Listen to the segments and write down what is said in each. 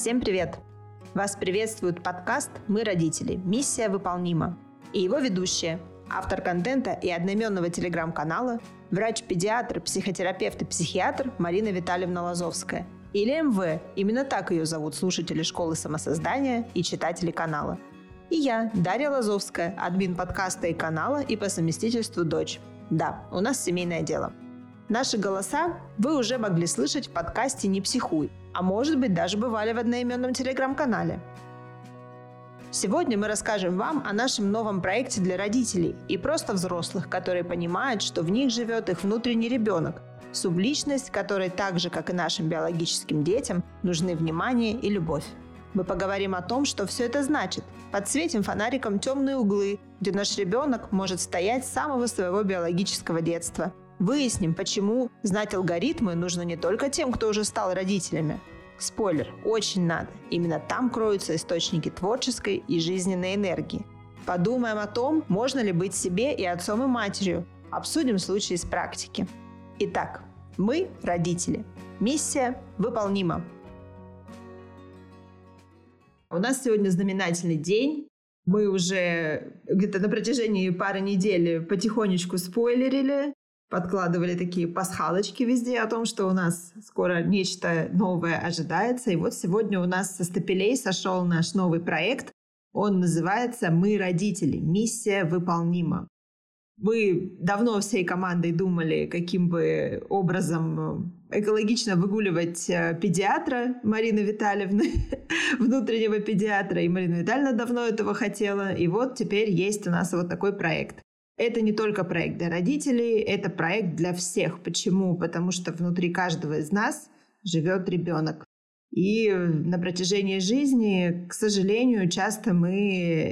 Всем привет! Вас приветствует подкаст «Мы родители. Миссия выполнима». И его ведущая, автор контента и одноименного телеграм-канала, врач-педиатр, психотерапевт и психиатр Марина Витальевна Лазовская. Или МВ, именно так ее зовут слушатели школы самосоздания и читатели канала. И я, Дарья Лазовская, админ подкаста и канала и по совместительству дочь. Да, у нас семейное дело. Наши голоса вы уже могли слышать в подкасте «Не психуй», а может быть даже бывали в одноименном телеграм-канале. Сегодня мы расскажем вам о нашем новом проекте для родителей и просто взрослых, которые понимают, что в них живет их внутренний ребенок, субличность, которой так же, как и нашим биологическим детям, нужны внимание и любовь. Мы поговорим о том, что все это значит. Подсветим фонариком темные углы, где наш ребенок может стоять с самого своего биологического детства – Выясним, почему знать алгоритмы нужно не только тем, кто уже стал родителями. Спойлер, очень надо. Именно там кроются источники творческой и жизненной энергии. Подумаем о том, можно ли быть себе и отцом, и матерью. Обсудим случаи из практики. Итак, мы – родители. Миссия выполнима. У нас сегодня знаменательный день. Мы уже где-то на протяжении пары недель потихонечку спойлерили подкладывали такие пасхалочки везде о том, что у нас скоро нечто новое ожидается. И вот сегодня у нас со стапелей сошел наш новый проект. Он называется «Мы родители. Миссия выполнима». Мы давно всей командой думали, каким бы образом экологично выгуливать э, педиатра Марины Витальевны, внутреннего педиатра. И Марина Витальевна давно этого хотела. И вот теперь есть у нас вот такой проект. Это не только проект для родителей, это проект для всех. Почему? Потому что внутри каждого из нас живет ребенок. И на протяжении жизни, к сожалению, часто мы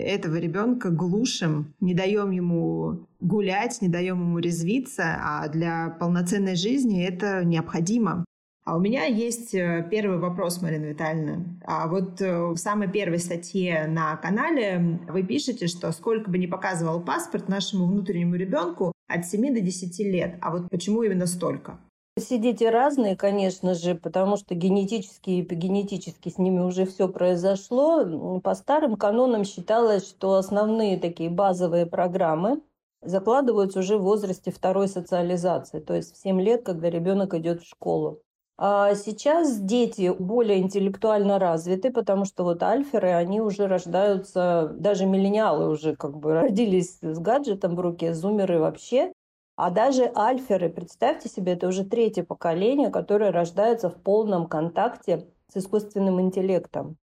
этого ребенка глушим, не даем ему гулять, не даем ему резвиться, а для полноценной жизни это необходимо. А у меня есть э, первый вопрос, Марина Витальевна. А вот э, в самой первой статье на канале вы пишете, что сколько бы ни показывал паспорт нашему внутреннему ребенку от 7 до 10 лет. А вот почему именно столько? Все дети разные, конечно же, потому что генетически и эпигенетически с ними уже все произошло. По старым канонам считалось, что основные такие базовые программы закладываются уже в возрасте второй социализации, то есть в 7 лет, когда ребенок идет в школу. А сейчас дети более интеллектуально развиты, потому что вот альферы, они уже рождаются, даже миллениалы уже как бы родились с гаджетом в руке, зумеры вообще. А даже альферы, представьте себе, это уже третье поколение, которое рождается в полном контакте с искусственным интеллектом.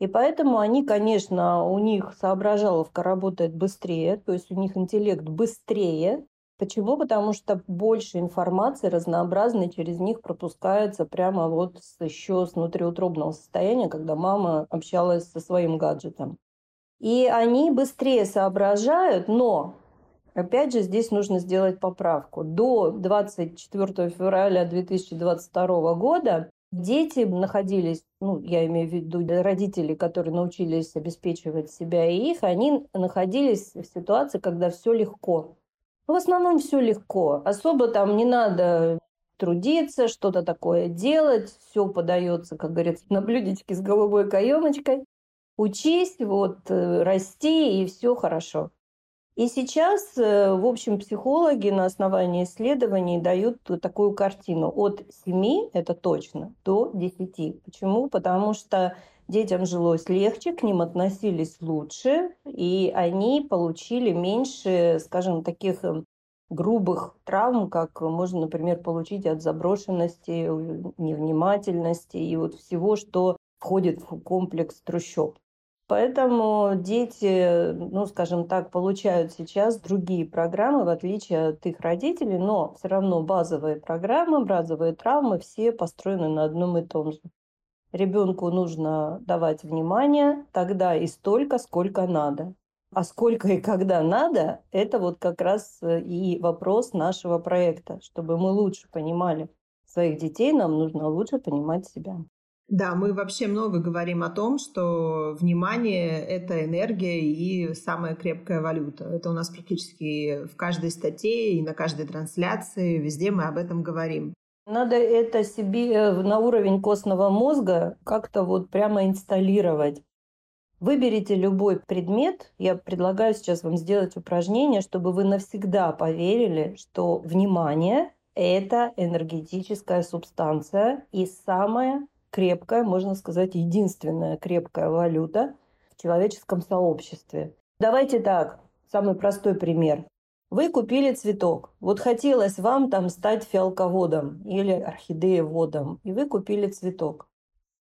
И поэтому они, конечно, у них соображаловка работает быстрее, то есть у них интеллект быстрее, Почему? Потому что больше информации разнообразной через них пропускается прямо вот с, еще с внутриутробного состояния, когда мама общалась со своим гаджетом. И они быстрее соображают, но Опять же, здесь нужно сделать поправку. До 24 февраля 2022 года дети находились, ну, я имею в виду родители, которые научились обеспечивать себя и их, они находились в ситуации, когда все легко. В основном все легко. Особо там не надо трудиться, что-то такое делать. Все подается, как говорится, на блюдечке с голубой каемочкой. Учись, вот, э, расти, и все хорошо. И сейчас, э, в общем, психологи на основании исследований дают такую картину от 7, это точно, до 10. Почему? Потому что детям жилось легче, к ним относились лучше, и они получили меньше, скажем, таких эм, грубых травм, как можно, например, получить от заброшенности, невнимательности и вот всего, что входит в комплекс трущоб. Поэтому дети, ну, скажем так, получают сейчас другие программы, в отличие от их родителей, но все равно базовые программы, базовые травмы все построены на одном и том же. Ребенку нужно давать внимание тогда и столько, сколько надо. А сколько и когда надо, это вот как раз э, и вопрос нашего проекта. Чтобы мы лучше понимали своих детей, нам нужно лучше понимать себя. Да, мы вообще много говорим о том, что внимание — это энергия и самая крепкая валюта. Это у нас практически в каждой статье и на каждой трансляции, везде мы об этом говорим. Надо это себе э, на уровень костного мозга как-то вот прямо инсталлировать. Выберите любой предмет. Я предлагаю сейчас вам сделать упражнение, чтобы вы навсегда поверили, что внимание – это энергетическая субстанция и самая крепкая, можно сказать, единственная крепкая валюта в человеческом сообществе. Давайте так, самый простой пример. Вы купили цветок. Вот хотелось вам там стать фиалководом или орхидееводом, и вы купили цветок.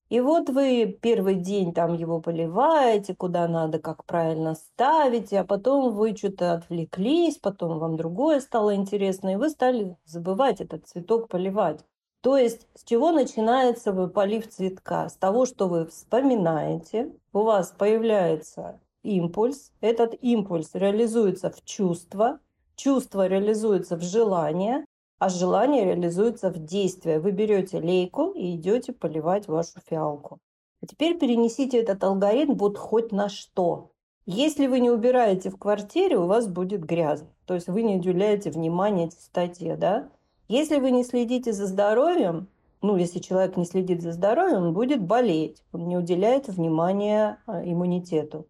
И вот вы первый день там его поливаете, куда надо, как правильно ставить, а потом вы что-то отвлеклись, потом вам другое стало интересно, и вы стали забывать этот цветок поливать. То есть с чего начинается вы полив цветка? С того, что вы вспоминаете, у вас появляется импульс, этот импульс реализуется в чувство, Чувство реализуется в желание, а желание реализуется в действие. Вы берете лейку и идете поливать вашу фиалку. А теперь перенесите этот алгоритм вот хоть на что. Если вы не убираете в квартире, у вас будет грязно. То есть вы не уделяете внимания чистоте, да? Если вы не следите за здоровьем, ну, если человек не следит за здоровьем, он будет болеть, он не уделяет внимания а, иммунитету.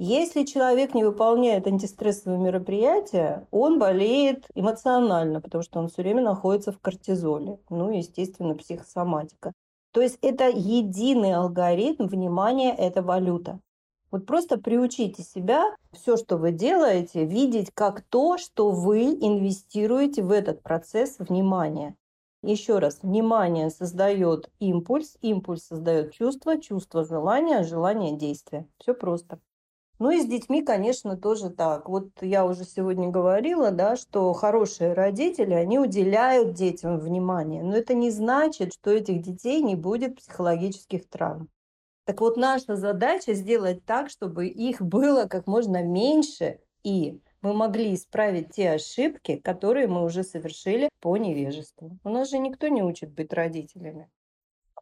Если человек не выполняет антистрессовые мероприятия, он болеет эмоционально, потому что он все время находится в кортизоле. Ну, естественно, психосоматика. То есть это единый алгоритм внимания, это валюта. Вот просто приучите себя, все, что вы делаете, видеть как то, что вы инвестируете в этот процесс внимания. Еще раз, внимание создает импульс, импульс создает чувство, чувство желание, желание действия. Все просто. Ну и с детьми, конечно, тоже так. Вот я уже сегодня говорила, да, что хорошие родители, они уделяют детям внимание. Но это не значит, что этих детей не будет психологических травм. Так вот, наша задача сделать так, чтобы их было как можно меньше, и мы могли исправить те ошибки, которые мы уже совершили по невежеству. У нас же никто не учит быть родителями.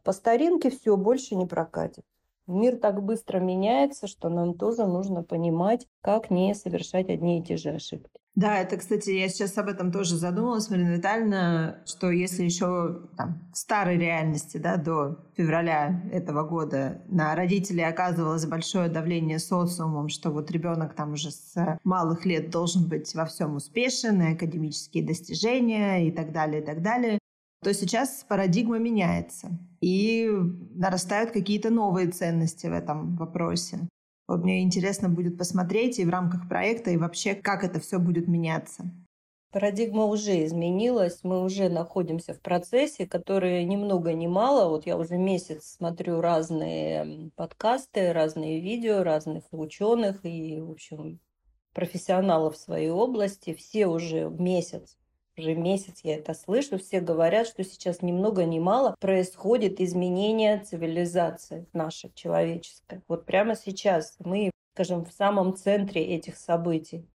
По старинке все больше не прокатит. Мир так быстро меняется, что нам тоже нужно понимать, как не совершать одни и те же ошибки. Да, это, кстати, я сейчас об этом тоже задумалась, Марина Витальевна, что если еще там, в старой реальности, да, до февраля этого года на родителей оказывалось большое давление социумом, что вот ребенок там уже с малых лет должен быть во всем успешен, и академические достижения и так далее, и так далее, то сейчас парадигма меняется, и нарастают какие-то новые ценности в этом вопросе. Вот мне интересно будет посмотреть и в рамках проекта, и вообще, как это все будет меняться. Парадигма уже изменилась, мы уже находимся в процессе, который ни много ни мало. Вот я уже месяц смотрю разные подкасты, разные видео разных ученых и, в общем, профессионалов своей области. Все уже месяц уже месяц я это слышу, все говорят, что сейчас ни много ни мало происходит изменение цивилизации нашей человеческой. Вот прямо сейчас мы, скажем, в самом центре этих событий.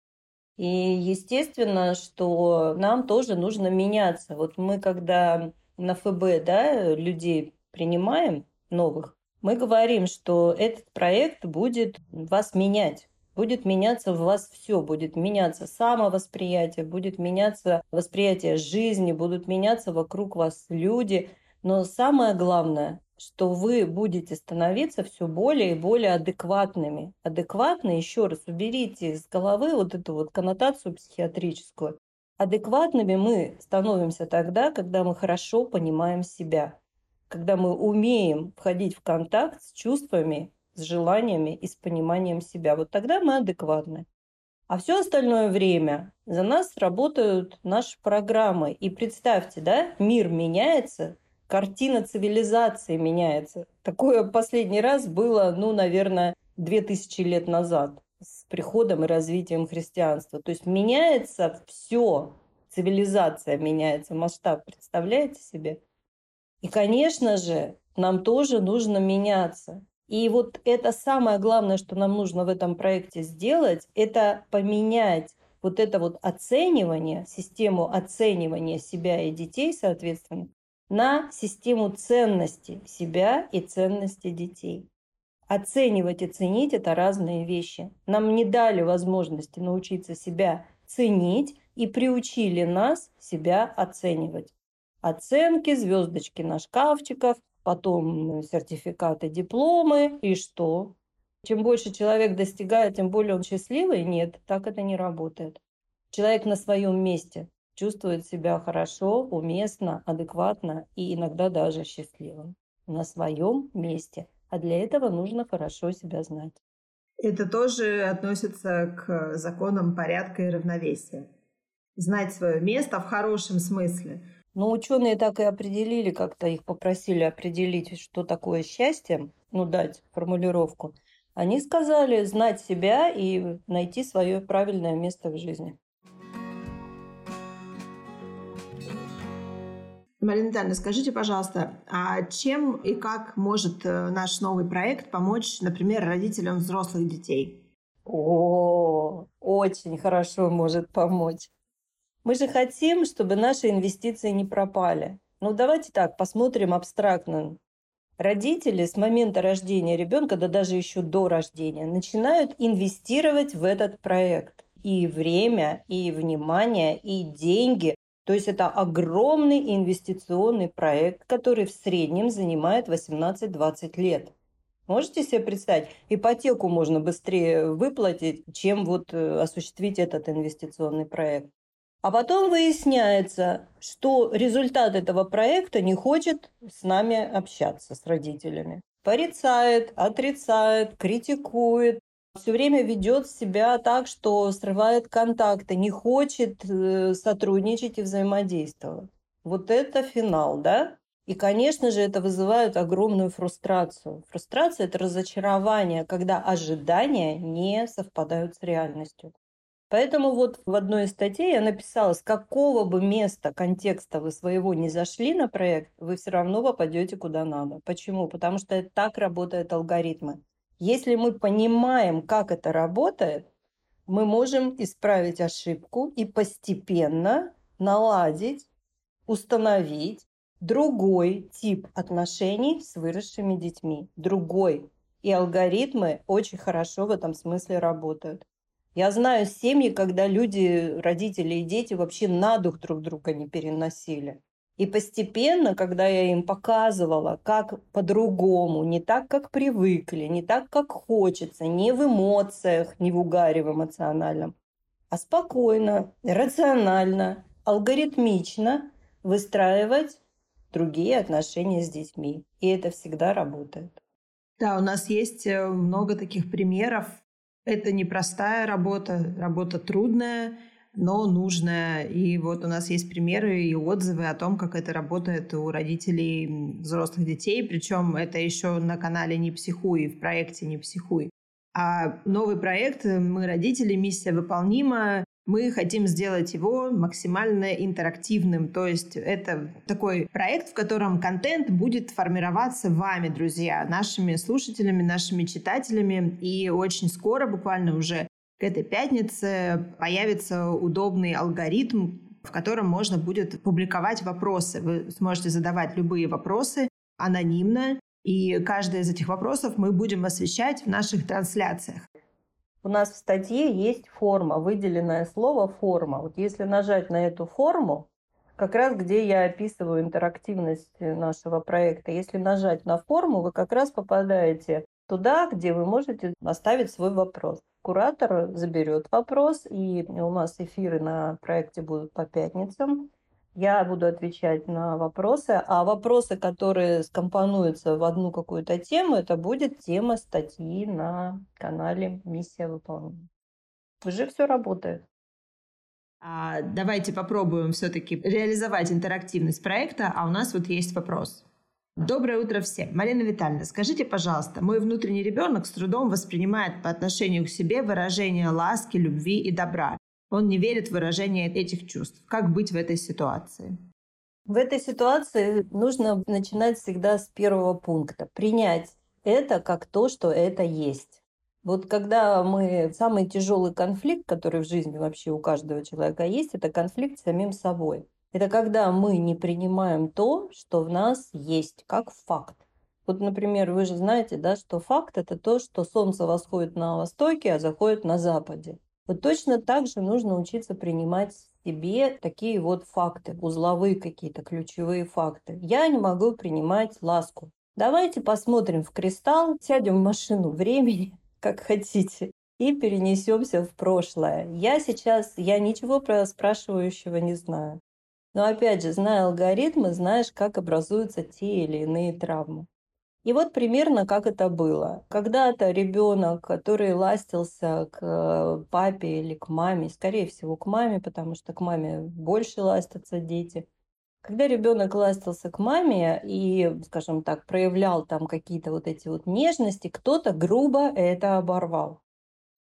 И естественно, что нам тоже нужно меняться. Вот мы, когда на ФБ да, людей принимаем новых, мы говорим, что этот проект будет вас менять будет меняться в вас все, будет меняться самовосприятие, будет меняться восприятие жизни, будут меняться вокруг вас люди. Но самое главное, что вы будете становиться все более и более адекватными. Адекватно, еще раз, уберите из головы вот эту вот коннотацию психиатрическую. Адекватными мы становимся тогда, когда мы хорошо понимаем себя, когда мы умеем входить в контакт с чувствами с желаниями и с пониманием себя. Вот тогда мы адекватны. А все остальное время за нас работают наши программы. И представьте, да, мир меняется, картина цивилизации меняется. Такое последний раз было, ну, наверное, две тысячи лет назад с приходом и развитием христианства. То есть меняется все, цивилизация меняется, масштаб, представляете себе? И, конечно же, нам тоже нужно меняться. И вот это самое главное, что нам нужно в этом проекте сделать, это поменять вот это вот оценивание, систему оценивания себя и детей, соответственно, на систему ценности себя и ценности детей. Оценивать и ценить – это разные вещи. Нам не дали возможности научиться себя ценить и приучили нас себя оценивать. Оценки, звездочки на шкафчиках, потом сертификаты, дипломы. И что? Чем больше человек достигает, тем более он счастливый? Нет, так это не работает. Человек на своем месте чувствует себя хорошо, уместно, адекватно и иногда даже счастливым. На своем месте. А для этого нужно хорошо себя знать. Это тоже относится к законам порядка и равновесия. Знать свое место в хорошем смысле. Но ученые так и определили, как-то их попросили определить, что такое счастье, ну, дать формулировку. Они сказали знать себя и найти свое правильное место в жизни. Марина Витальевна, скажите, пожалуйста, а чем и как может э, наш новый проект помочь, например, родителям взрослых детей? О, очень хорошо может помочь. Мы же хотим, чтобы наши инвестиции не пропали. Ну, давайте так, посмотрим абстрактно. Родители с момента рождения ребенка, да даже еще до рождения, начинают инвестировать в этот проект. И время, и внимание, и деньги. То есть это огромный инвестиционный проект, который в среднем занимает 18-20 лет. Можете себе представить, ипотеку можно быстрее выплатить, чем вот э, осуществить этот инвестиционный проект. А потом выясняется, что результат этого проекта не хочет с нами общаться, с родителями. Порицает, отрицает, критикует, все время ведет себя так, что срывает контакты, не хочет э, сотрудничать и взаимодействовать. Вот это финал, да? И, конечно же, это вызывает огромную фрустрацию. Фрустрация – это разочарование, когда ожидания не совпадают с реальностью. Поэтому вот в одной из статей я написала, с какого бы места контекста вы своего не зашли на проект, вы все равно попадете куда надо. Почему? Потому что так работают алгоритмы. Если мы понимаем, как это работает, мы можем исправить ошибку и постепенно наладить, установить другой тип отношений с выросшими детьми. Другой. И алгоритмы очень хорошо в этом смысле работают. Я знаю семьи, когда люди, родители и дети вообще на дух друг друга не переносили. И постепенно, когда я им показывала, как по-другому, не так, как привыкли, не так, как хочется, не в эмоциях, не в угаре в эмоциональном, а спокойно, рационально, алгоритмично выстраивать другие отношения с детьми. И это всегда работает. Да, у нас есть э, много таких примеров это непростая работа, работа трудная, но нужная. И вот у нас есть примеры и отзывы о том, как это работает у родителей взрослых детей. Причем это еще на канале «Не психуй», в проекте «Не психуй». А новый проект «Мы родители. Миссия выполнима» Мы хотим сделать его максимально интерактивным, то есть это такой проект, в котором контент будет формироваться вами, друзья, нашими слушателями, нашими читателями, и очень скоро, буквально уже к этой пятнице, появится удобный алгоритм, в котором можно будет публиковать вопросы. Вы сможете задавать любые вопросы анонимно, и каждый из этих вопросов мы будем освещать в наших трансляциях. У нас в статье есть форма, выделенное слово «форма». Вот если нажать на эту форму, как раз где я описываю интерактивность нашего проекта, если нажать на форму, вы как раз попадаете туда, где вы можете оставить свой вопрос. Куратор заберет вопрос, и у нас эфиры на проекте будут по пятницам. Я буду отвечать на вопросы, а вопросы, которые скомпонуются в одну какую-то тему, это будет тема статьи на канале «Миссия выполнена». Уже все работает. А, давайте попробуем все-таки реализовать интерактивность проекта, а у нас вот есть вопрос. Доброе утро всем. Марина Витальевна, скажите, пожалуйста, мой внутренний ребенок с трудом воспринимает по отношению к себе выражение ласки, любви и добра. Он не верит в выражение этих чувств. Как быть в этой ситуации? В этой ситуации нужно начинать всегда с первого пункта. Принять это как то, что это есть. Вот когда мы... Самый тяжелый конфликт, который в жизни вообще у каждого человека есть, это конфликт с самим собой. Это когда мы не принимаем то, что в нас есть, как факт. Вот, например, вы же знаете, да, что факт – это то, что солнце восходит на востоке, а заходит на западе. Вот точно так же нужно учиться принимать себе такие вот факты, узловые какие-то ключевые факты. Я не могу принимать ласку. Давайте посмотрим в кристалл, сядем в машину времени, как хотите, и перенесемся в прошлое. Я сейчас, я ничего про спрашивающего не знаю. Но опять же, зная алгоритмы, знаешь, как образуются те или иные травмы. И вот примерно как это было. Когда-то ребенок, который ластился к э, папе или к маме, скорее всего к маме, потому что к маме больше ластятся дети. Когда ребенок ластился к маме и, скажем так, проявлял там какие-то вот эти вот нежности, кто-то грубо это оборвал.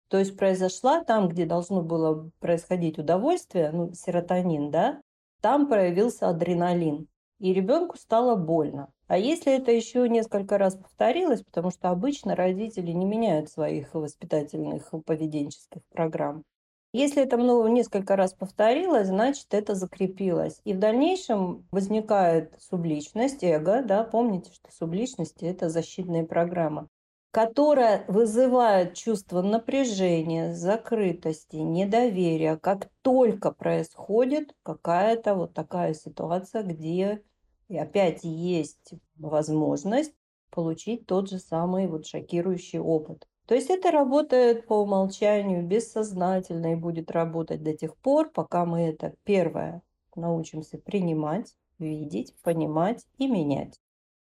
То есть произошла там, где должно было происходить удовольствие, ну, серотонин, да, там проявился адреналин. И ребенку стало больно. А если это еще несколько раз повторилось, потому что обычно родители не меняют своих воспитательных поведенческих программ, если это много, несколько раз повторилось, значит, это закрепилось. И в дальнейшем возникает субличность, эго, да, помните, что субличность – это защитная программа, которая вызывает чувство напряжения, закрытости, недоверия, как только происходит какая-то вот такая ситуация, где и опять есть возможность получить тот же самый вот шокирующий опыт. То есть это работает по умолчанию, бессознательно и будет работать до тех пор, пока мы это первое научимся принимать, видеть, понимать и менять.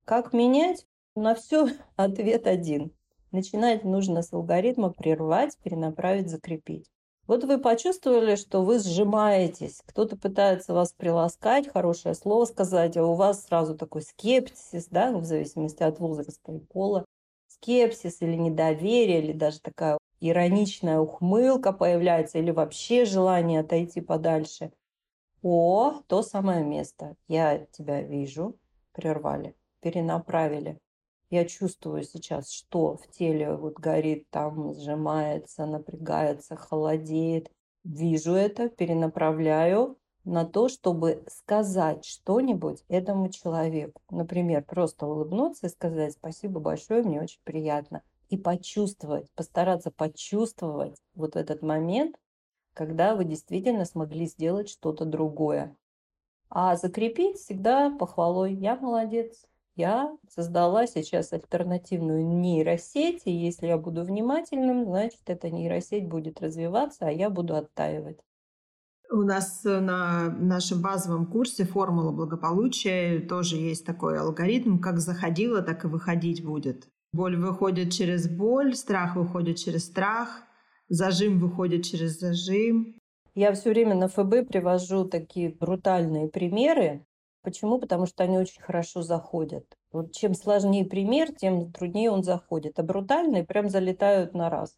Как менять? На все ответ один. Начинать нужно с алгоритма прервать, перенаправить, закрепить. Вот вы почувствовали, что вы сжимаетесь, кто-то пытается вас приласкать, хорошее слово сказать, а у вас сразу такой скепсис, да, в зависимости от возраста и пола, скепсис или недоверие, или даже такая ироничная ухмылка появляется, или вообще желание отойти подальше. О, то самое место. Я тебя вижу. Прервали, перенаправили. Я чувствую сейчас, что в теле вот горит, там сжимается, напрягается, холодеет. Вижу это, перенаправляю на то, чтобы сказать что-нибудь этому человеку. Например, просто улыбнуться и сказать спасибо большое, мне очень приятно. И почувствовать, постараться почувствовать вот этот момент, когда вы действительно смогли сделать что-то другое. А закрепить всегда похвалой «я молодец», я создала сейчас альтернативную нейросеть, и если я буду внимательным, значит, эта нейросеть будет развиваться, а я буду оттаивать. У нас на нашем базовом курсе «Формула благополучия» тоже есть такой алгоритм, как заходила, так и выходить будет. Боль выходит через боль, страх выходит через страх, зажим выходит через зажим. Я все время на ФБ привожу такие брутальные примеры, Почему? Потому что они очень хорошо заходят. Вот чем сложнее пример, тем труднее он заходит. А брутальные прям залетают на раз.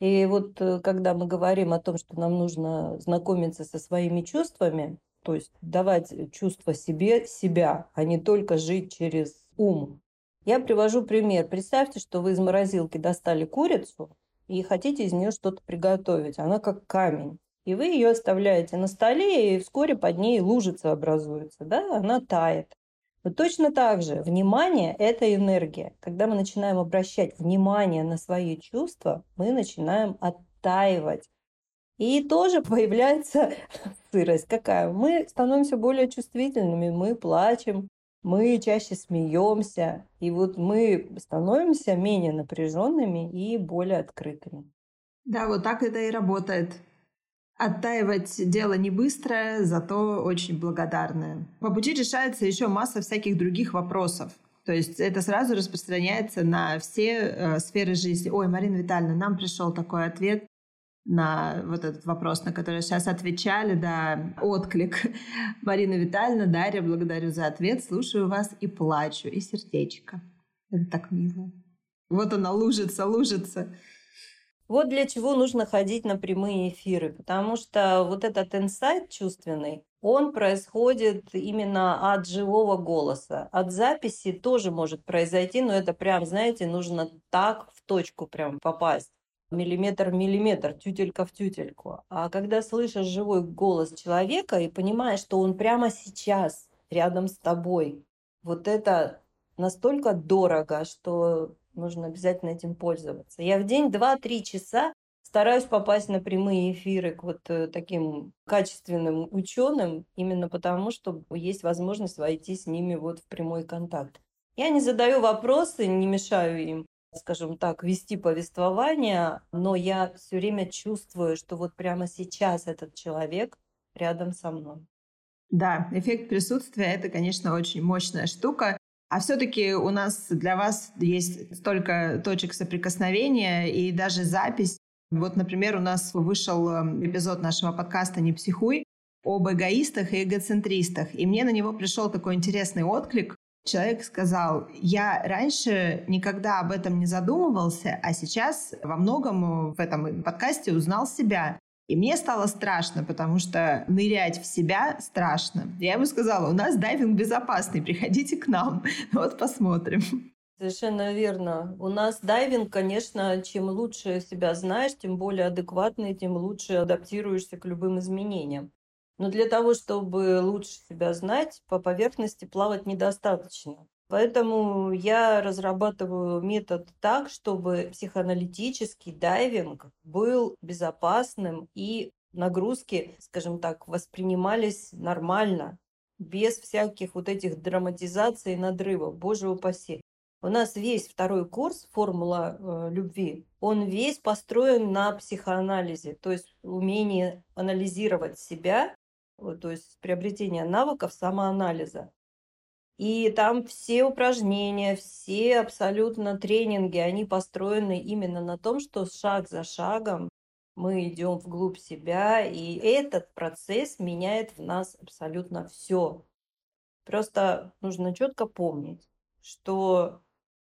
И вот э, когда мы говорим о том, что нам нужно знакомиться со своими чувствами, то есть давать чувство себе себя, а не только жить через ум. Я привожу пример. Представьте, что вы из морозилки достали курицу и хотите из нее что-то приготовить. Она как камень и вы ее оставляете на столе, и вскоре под ней лужица образуется, да, она тает. Но точно так же внимание – это энергия. Когда мы начинаем обращать внимание на свои чувства, мы начинаем оттаивать. И тоже появляется сырость какая. Мы становимся более чувствительными, мы плачем, мы чаще смеемся, и вот мы становимся менее напряженными и более открытыми. Да, вот так это и работает. Оттаивать дело не быстрое, зато очень благодарное. По пути решается еще масса всяких других вопросов. То есть это сразу распространяется на все э, сферы жизни. Ой, Марина Витальевна, нам пришел такой ответ на вот этот вопрос, на который сейчас отвечали, да, отклик. Марина Витальевна, Дарья, благодарю за ответ, слушаю вас и плачу, и сердечко. Это так мило. Вот она лужится, лужится. Вот для чего нужно ходить на прямые эфиры, потому что вот этот инсайт чувственный, он происходит именно от живого голоса. От записи тоже может произойти, но это прям, знаете, нужно так в точку прям попасть. Миллиметр в миллиметр, тютелька в тютельку. А когда слышишь живой голос человека и понимаешь, что он прямо сейчас рядом с тобой, вот это настолько дорого, что нужно обязательно этим пользоваться. Я в день 2-3 часа Стараюсь попасть на прямые эфиры к вот э, таким качественным ученым, именно потому, что есть возможность войти с ними вот в прямой контакт. Я не задаю вопросы, не мешаю им, скажем так, вести повествование, но я все время чувствую, что вот прямо сейчас этот человек рядом со мной. Да, эффект присутствия – это, конечно, очень мощная штука. А все-таки у нас для вас есть столько точек соприкосновения и даже запись. Вот, например, у нас вышел эм, эпизод нашего подкаста «Не психуй» об эгоистах и эгоцентристах. И мне на него пришел такой интересный отклик. Человек сказал, я раньше никогда об этом не задумывался, а сейчас во многом в этом подкасте узнал себя. И мне стало страшно, потому что нырять в себя страшно. Я ему сказала, у нас дайвинг безопасный, приходите к нам, вот посмотрим. Совершенно верно. У нас дайвинг, конечно, чем лучше себя знаешь, тем более адекватный, тем лучше адаптируешься к любым изменениям. Но для того, чтобы лучше себя знать, по поверхности плавать недостаточно. Поэтому я разрабатываю метод так, чтобы психоаналитический дайвинг был безопасным и нагрузки, скажем так, воспринимались нормально, без всяких вот этих драматизаций и надрывов, боже упаси. У нас весь второй курс «Формула э, любви», он весь построен на психоанализе, то есть умении анализировать себя, то есть приобретение навыков самоанализа. И там все упражнения, все абсолютно тренинги, они построены именно на том, что шаг за шагом мы идем вглубь себя, и этот процесс меняет в нас абсолютно все. Просто нужно четко помнить, что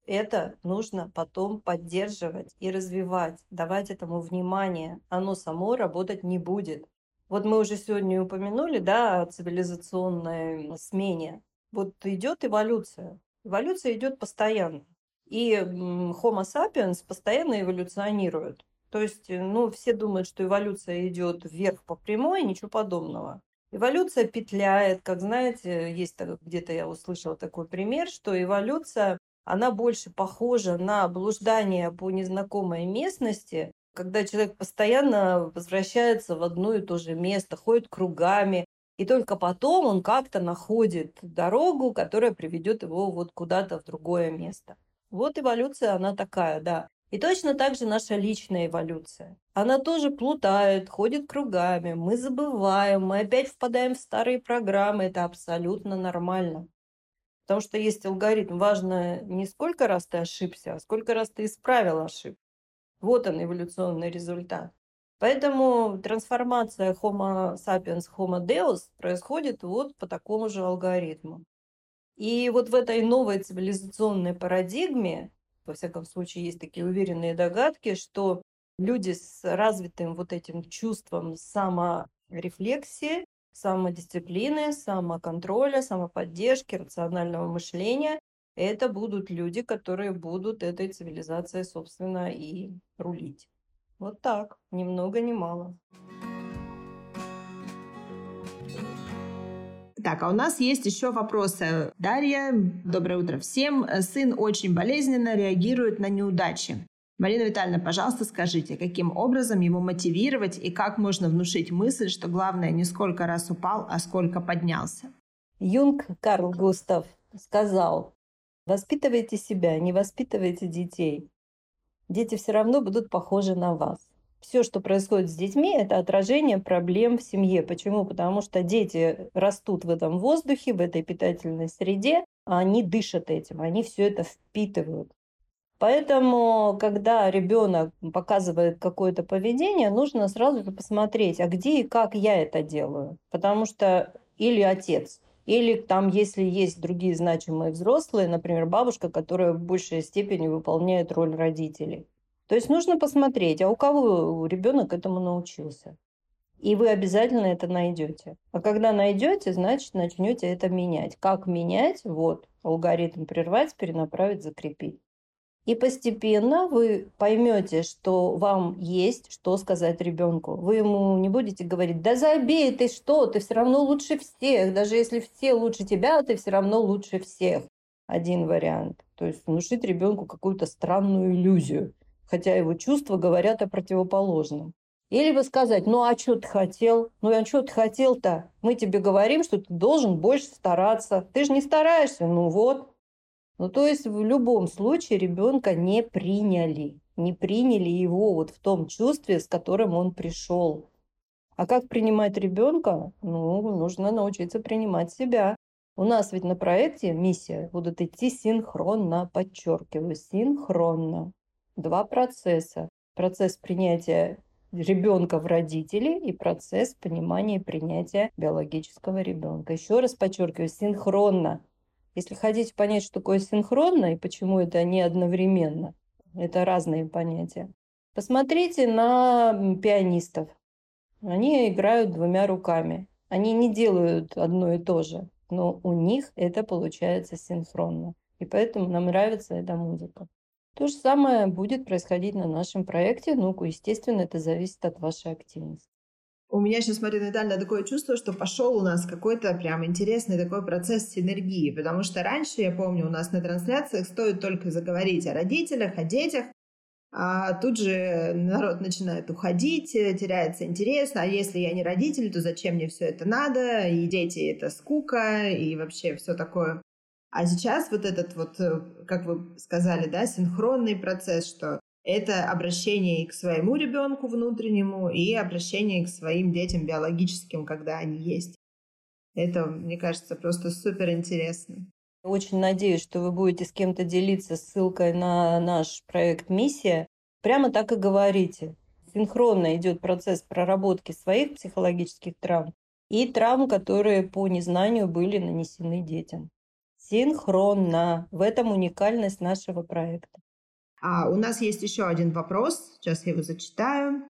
это нужно потом поддерживать и развивать, давать этому внимание. Оно само работать не будет. Вот мы уже сегодня упомянули, да, о цивилизационной смене. Вот идет эволюция. Эволюция идет постоянно. И Homo sapiens постоянно эволюционирует. То есть, э, ну, все думают, что эволюция идет вверх по прямой, ничего подобного. Эволюция петляет, как знаете, есть где-то я услышала такой пример, что эволюция, она больше похожа на блуждание по незнакомой местности, когда человек постоянно возвращается в одно и то же место, ходит кругами, и только потом он как-то находит дорогу, которая приведет его вот куда-то в другое место. Вот эволюция, она такая, да. И точно так же наша личная эволюция. Она тоже плутает, ходит кругами, мы забываем, мы опять впадаем в старые программы, это абсолютно нормально. Потому что есть алгоритм. Важно не сколько раз ты ошибся, а сколько раз ты исправил ошибку. Вот он, эволюционный результат. Поэтому трансформация Homo sapiens Homo deus происходит вот по такому же алгоритму. И вот в этой новой цивилизационной парадигме, во всяком случае, есть такие уверенные догадки, что люди с развитым вот этим чувством саморефлексии, самодисциплины, самоконтроля, самоподдержки, рационального мышления, это будут люди, которые будут этой цивилизацией, собственно, и рулить. Вот так, ни много ни мало. Так, а у нас есть еще вопросы. Дарья, доброе утро всем. Сын очень болезненно реагирует на неудачи. Марина Витальевна, пожалуйста, скажите, каким образом его мотивировать и как можно внушить мысль, что главное не сколько раз упал, а сколько поднялся? Юнг Карл Густав сказал, воспитывайте себя, не воспитывайте детей дети все равно будут похожи на вас. Все, что происходит с детьми, это отражение проблем в семье. Почему? Потому что дети растут в этом воздухе, в этой питательной среде, а они дышат этим, они все это впитывают. Поэтому, когда ребенок показывает какое-то поведение, нужно сразу же посмотреть, а где и как я это делаю. Потому что или отец, или там, если есть другие значимые взрослые, например, бабушка, которая в большей степени выполняет роль родителей. То есть нужно посмотреть, а у кого ребенок этому научился. И вы обязательно это найдете. А когда найдете, значит, начнете это менять. Как менять? Вот, алгоритм прервать, перенаправить, закрепить. И постепенно вы поймете, что вам есть что сказать ребенку. Вы ему не будете говорить, да забей ты что, ты все равно лучше всех. Даже если все лучше тебя, ты все равно лучше всех. Один вариант. То есть внушить ребенку какую-то странную иллюзию. хотя его чувства говорят о противоположном. Или бы сказать, ну а что ты хотел? Ну а что ты хотел-то? Мы тебе говорим, что ты должен больше стараться. Ты же не стараешься, ну вот. Ну то есть в любом случае ребенка не приняли. Не приняли его вот в том чувстве, с которым он пришел. А как принимать ребенка? Ну, нужно научиться принимать себя. У нас ведь на проекте миссия будут идти синхронно, подчеркиваю, синхронно. Два процесса. Процесс принятия ребенка в родители и процесс понимания и принятия биологического ребенка. Еще раз подчеркиваю, синхронно. Если хотите понять, что такое синхронно и почему это не одновременно, это разные понятия. Посмотрите на пианистов. Они играют двумя руками. Они не делают одно и то же но у них это получается синхронно. И поэтому нам нравится эта музыка. То же самое будет происходить на нашем проекте. Ну, естественно, это зависит от вашей активности. У меня сейчас, смотри, Наталья, такое чувство, что пошел у нас какой-то прям интересный такой процесс синергии, потому что раньше, я помню, у нас на трансляциях стоит только заговорить о родителях, о детях, а тут же народ начинает уходить, э, теряется интерес, а если я не родитель, то зачем мне все это надо, и дети это скука, и вообще все такое. А сейчас вот этот вот, э, как вы сказали, да, синхронный процесс, что это обращение и к своему ребенку внутреннему, и обращение к своим детям биологическим, когда они есть. Это, мне кажется, просто супер интересно. Очень надеюсь, что вы будете с кем-то делиться ссылкой на наш проект «Миссия». Прямо так и говорите. Синхронно идет процесс проработки своих психологических травм и травм, которые по незнанию были нанесены детям. Синхронно. В этом уникальность нашего проекта. А у нас есть еще один вопрос. Сейчас я его зачитаю.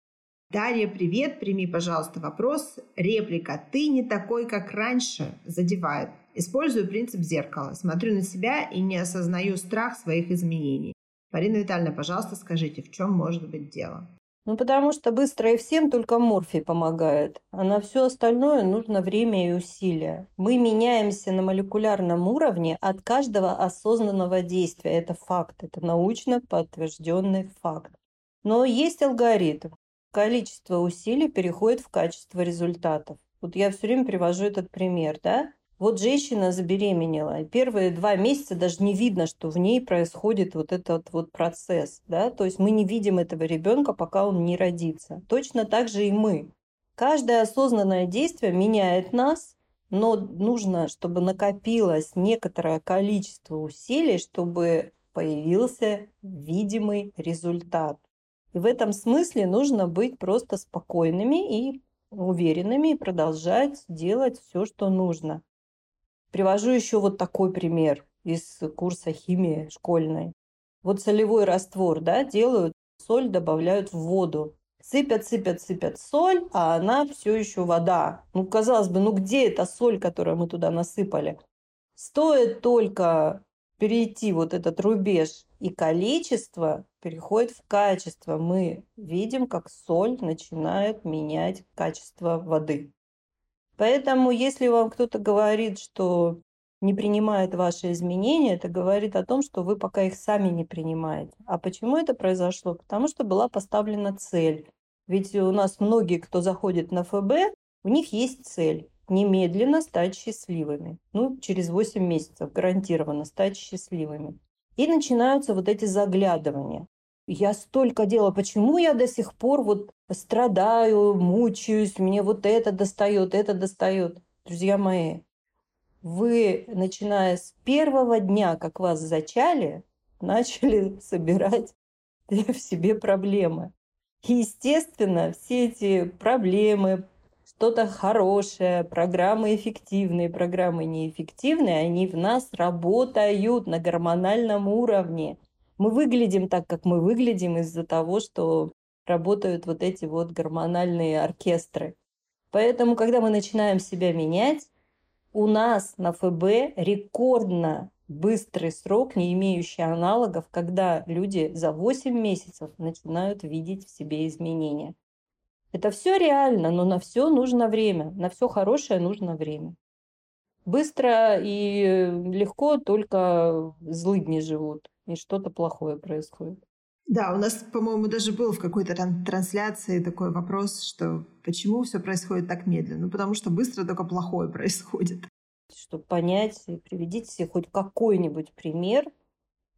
Дарья, привет. Прими, пожалуйста, вопрос. Реплика «Ты не такой, как раньше» задевает. Использую принцип зеркала. Смотрю на себя и не осознаю страх своих изменений. Марина Витальевна, пожалуйста, скажите, в чем может быть дело? Ну, потому что быстро и всем только морфий помогает, а на все остальное нужно время и усилия. Мы меняемся на молекулярном уровне от каждого осознанного действия. Это факт, это научно подтвержденный факт. Но есть алгоритм. Количество усилий переходит в качество результатов. Вот я все время привожу этот пример, да? Вот женщина забеременела, первые два месяца даже не видно, что в ней происходит вот этот вот процесс, да, то есть мы не видим этого ребенка, пока он не родится. Точно так же и мы. Каждое осознанное действие меняет нас, но нужно, чтобы накопилось некоторое количество усилий, чтобы появился видимый результат. И в этом смысле нужно быть просто спокойными и уверенными и продолжать делать все, что нужно. Привожу еще вот такой пример из курса химии школьной. Вот солевой раствор, да, делают, соль добавляют в воду. Сыпят, сыпят, сыпят соль, а она все еще вода. Ну, казалось бы, ну где эта соль, которую мы туда насыпали? Стоит только перейти вот этот рубеж, и количество переходит в качество. Мы видим, как соль начинает менять качество воды. Поэтому, если вам кто-то говорит, что не принимает ваши изменения, это говорит о том, что вы пока их сами не принимаете. А почему это произошло? Потому что была поставлена цель. Ведь у нас многие, кто заходит на ФБ, у них есть цель немедленно стать счастливыми. Ну, через 8 месяцев гарантированно стать счастливыми. И начинаются вот эти заглядывания я столько дела, почему я до сих пор вот страдаю, мучаюсь, мне вот это достает, это достает. Друзья мои, вы, начиная с первого дня, как вас зачали, начали собирать в себе проблемы. И, естественно, все эти проблемы, что-то хорошее, программы эффективные, программы неэффективные, они в нас работают на гормональном уровне – мы выглядим так, как мы выглядим из-за того, что работают вот эти вот гормональные оркестры. Поэтому, когда мы начинаем себя менять, у нас на ФБ рекордно быстрый срок, не имеющий аналогов, когда люди за 8 месяцев начинают видеть в себе изменения. Это все реально, но на все нужно время. На все хорошее нужно время. Быстро и легко только злыдни живут и что-то плохое происходит. Да, у нас, по-моему, даже был в какой-то трансляции такой вопрос, что почему все происходит так медленно? Ну, потому что быстро только плохое происходит. Чтобы понять, приведите себе хоть какой-нибудь пример,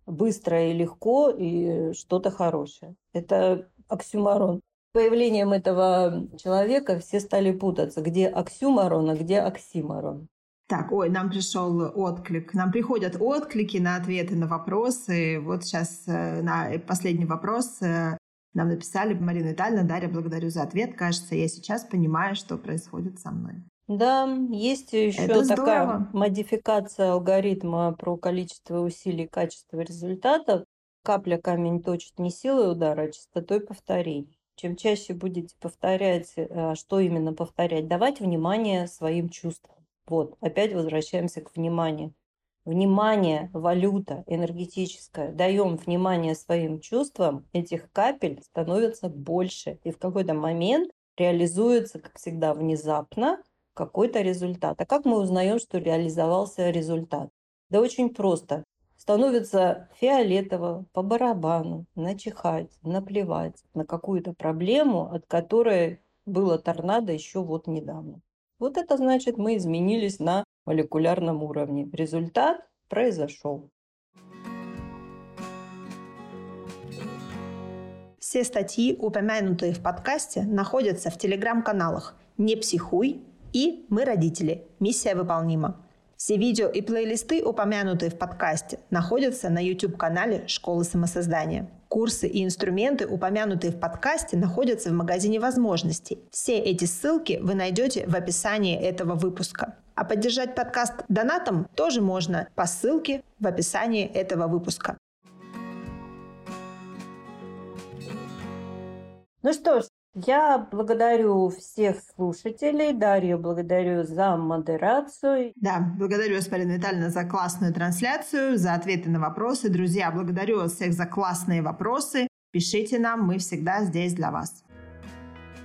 быстро и легко, и что-то хорошее. Это оксюмарон. Появлением этого человека все стали путаться, где оксюмарон, а где оксимарон. Так, ой, нам пришел отклик. Нам приходят отклики на ответы на вопросы. Вот сейчас э, на последний вопрос э, нам написали Марина Витальевна, Дарья, благодарю за ответ. Кажется, я сейчас понимаю, что происходит со мной. Да, есть еще Это такая здорово. модификация алгоритма про количество усилий, качество результатов. Капля камень точит не силой удара, а частотой повторений. Чем чаще будете повторять, э, что именно повторять, давать внимание своим чувствам. Вот, опять возвращаемся к вниманию. Внимание, валюта энергетическая. Даем внимание своим чувствам, этих капель становится больше. И в какой-то момент реализуется, как всегда, внезапно какой-то результат. А как мы узнаем, что реализовался результат? Да очень просто. Становится фиолетово, по барабану, начихать, наплевать на какую-то проблему, от которой было торнадо еще вот недавно. Вот это значит, мы изменились на молекулярном уровне. Результат произошел. Все статьи, упомянутые в подкасте, находятся в телеграм-каналах «Не психуй» и «Мы родители. Миссия выполнима». Все видео и плейлисты, упомянутые в подкасте, находятся на YouTube-канале «Школы самосоздания». Курсы и инструменты, упомянутые в подкасте, находятся в магазине возможностей. Все эти ссылки вы найдете в описании этого выпуска. А поддержать подкаст донатом тоже можно по ссылке в описании этого выпуска. Ну что ж, я благодарю всех слушателей. Дарью благодарю за модерацию. Да, благодарю вас, Полина Витальевна, за классную трансляцию, за ответы на вопросы. Друзья, благодарю вас всех за классные вопросы. Пишите нам, мы всегда здесь для вас.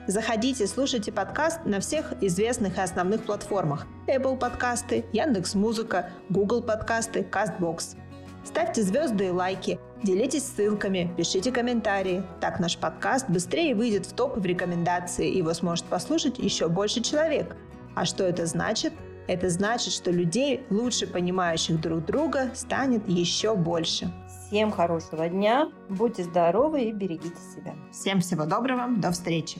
Заходите, слушайте подкаст на всех известных и основных платформах. Apple подкасты, Яндекс.Музыка, Google подкасты, CastBox. Ставьте звезды и лайки, делитесь ссылками, пишите комментарии. Так наш подкаст быстрее выйдет в топ в рекомендации, его сможет послушать еще больше человек. А что это значит? Это значит, что людей, лучше понимающих друг друга, станет еще больше. Всем хорошего дня, будьте здоровы и берегите себя. Всем всего доброго, до встречи.